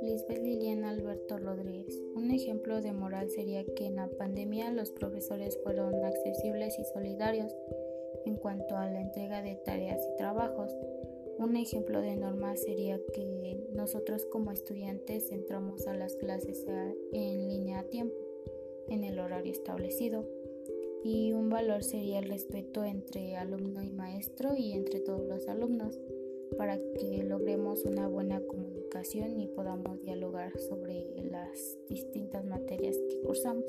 Lisbeth Liliana Alberto Rodríguez. Un ejemplo de moral sería que en la pandemia los profesores fueron accesibles y solidarios en cuanto a la entrega de tareas y trabajos. Un ejemplo de norma sería que nosotros como estudiantes entramos a las clases en línea a tiempo, en el horario establecido. Y un valor sería el respeto entre alumno y maestro y entre todos los alumnos para que logremos una buena comunicación y podamos dialogar sobre las distintas materias que cursamos.